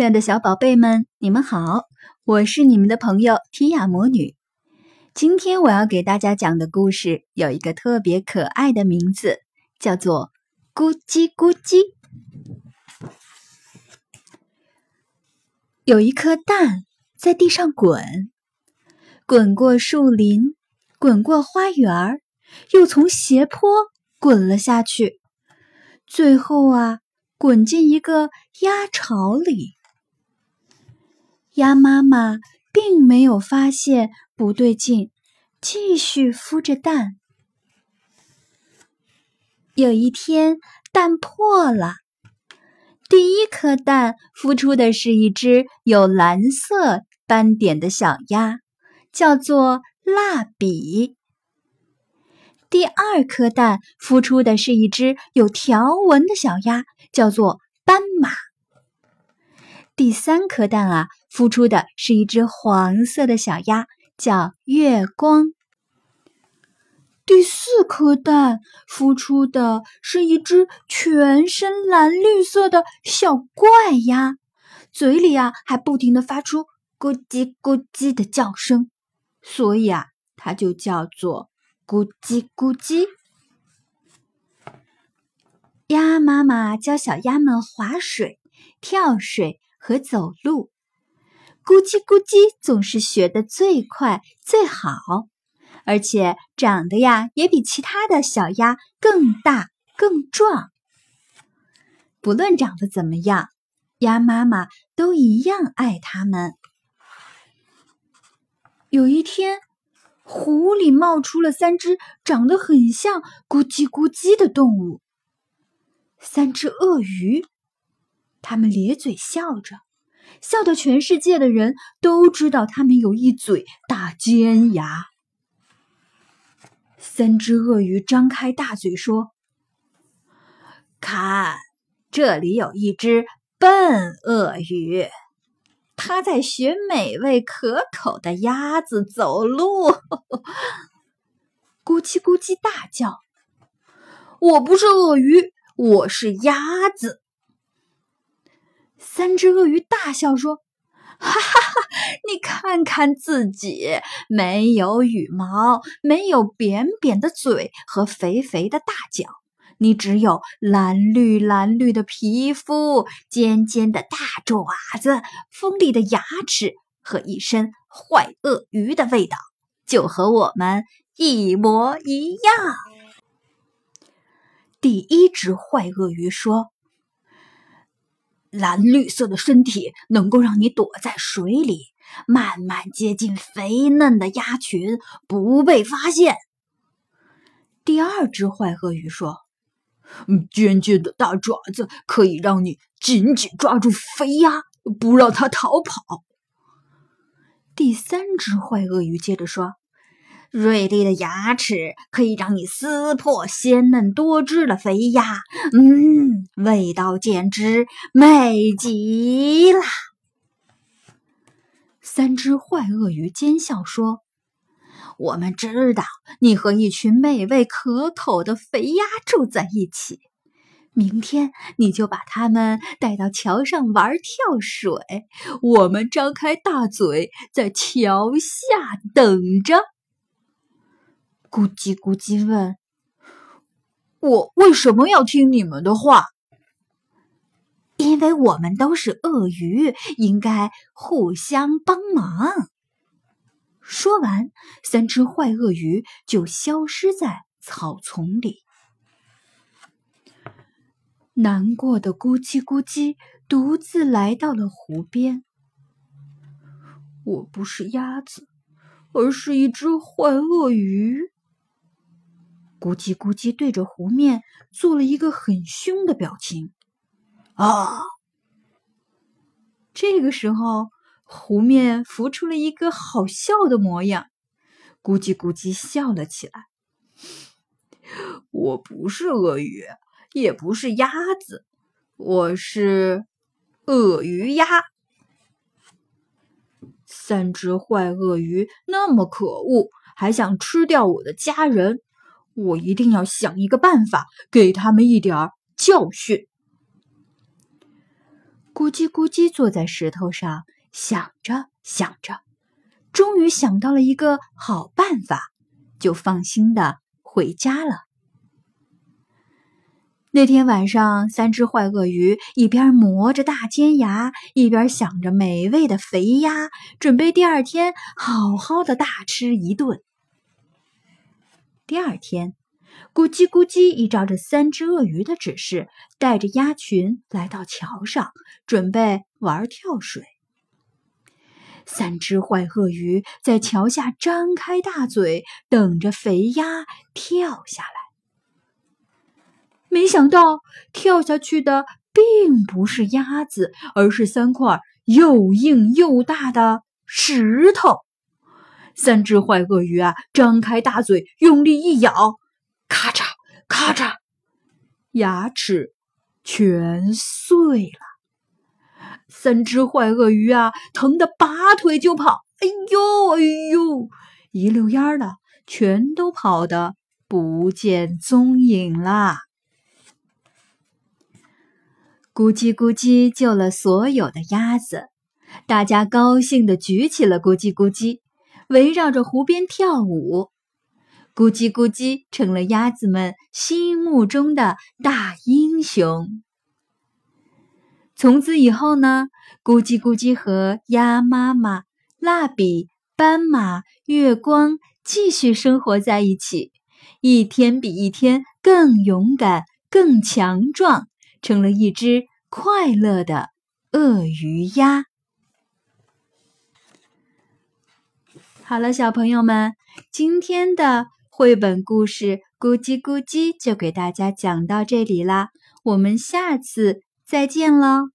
亲爱的小宝贝们，你们好，我是你们的朋友提亚魔女。今天我要给大家讲的故事有一个特别可爱的名字，叫做“咕叽咕叽”。有一颗蛋在地上滚，滚过树林，滚过花园，又从斜坡滚了下去，最后啊，滚进一个鸭巢里。鸭妈妈并没有发现不对劲，继续孵着蛋。有一天，蛋破了，第一颗蛋孵出的是一只有蓝色斑点的小鸭，叫做蜡笔。第二颗蛋孵出的是一只有条纹的小鸭，叫做斑马。第三颗蛋啊，孵出的是一只黄色的小鸭，叫月光。第四颗蛋孵出的是一只全身蓝绿色的小怪鸭，嘴里啊还不停的发出咕叽咕叽的叫声，所以啊，它就叫做咕叽咕叽。鸭妈妈教小鸭们划水、跳水。和走路，咕叽咕叽总是学得最快最好，而且长得呀也比其他的小鸭更大更壮。不论长得怎么样，鸭妈妈都一样爱它们。有一天，湖里冒出了三只长得很像咕叽咕叽的动物——三只鳄鱼。他们咧嘴笑着，笑得全世界的人都知道他们有一嘴大尖牙。三只鳄鱼张开大嘴说：“看，这里有一只笨鳄鱼，它在学美味可口的鸭子走路。”咕叽咕叽大叫：“我不是鳄鱼，我是鸭子。”三只鳄鱼大笑说：“哈哈哈！你看看自己，没有羽毛，没有扁扁的嘴和肥肥的大脚，你只有蓝绿蓝绿的皮肤、尖尖的大爪子、锋利的牙齿和一身坏鳄鱼的味道，就和我们一模一样。”第一只坏鳄鱼说。蓝绿色的身体能够让你躲在水里，慢慢接近肥嫩的鸭群，不被发现。第二只坏鳄鱼说：“嗯尖尖的大爪子可以让你紧紧抓住肥鸭，不让它逃跑。”第三只坏鳄鱼接着说。锐利的牙齿可以让你撕破鲜嫩多汁的肥鸭，嗯，味道简直美极了。三只坏鳄鱼奸笑说：“我们知道你和一群美味可口的肥鸭住在一起，明天你就把它们带到桥上玩跳水，我们张开大嘴在桥下等着。”咕叽咕叽问：“我为什么要听你们的话？”因为我们都是鳄鱼，应该互相帮忙。说完，三只坏鳄鱼就消失在草丛里。难过的咕叽咕叽独自来到了湖边。我不是鸭子，而是一只坏鳄鱼。咕叽咕叽对着湖面做了一个很凶的表情，啊！这个时候，湖面浮出了一个好笑的模样，咕叽咕叽笑了起来。我不是鳄鱼，也不是鸭子，我是鳄鱼鸭。三只坏鳄鱼那么可恶，还想吃掉我的家人。我一定要想一个办法，给他们一点教训。咕叽咕叽坐在石头上，想着想着，终于想到了一个好办法，就放心的回家了。那天晚上，三只坏鳄鱼一边磨着大尖牙，一边想着美味的肥鸭，准备第二天好好的大吃一顿。第二天，咕叽咕叽依照着三只鳄鱼的指示，带着鸭群来到桥上，准备玩跳水。三只坏鳄鱼在桥下张开大嘴，等着肥鸭跳下来。没想到跳下去的并不是鸭子，而是三块又硬又大的石头。三只坏鳄鱼啊，张开大嘴，用力一咬，咔嚓咔嚓，牙齿全碎了。三只坏鳄鱼啊，疼得拔腿就跑，哎呦哎呦，一溜烟儿的，全都跑得不见踪影啦。咕叽咕叽救了所有的鸭子，大家高兴地举起了咕叽咕叽，围绕着湖边跳舞。咕叽咕叽成了鸭子们心目中的大英雄。从此以后呢，咕叽咕叽和鸭妈妈、蜡笔、斑马、月光继续生活在一起，一天比一天更勇敢、更强壮。成了一只快乐的鳄鱼鸭。好了，小朋友们，今天的绘本故事《咕叽咕叽》就给大家讲到这里啦，我们下次再见喽。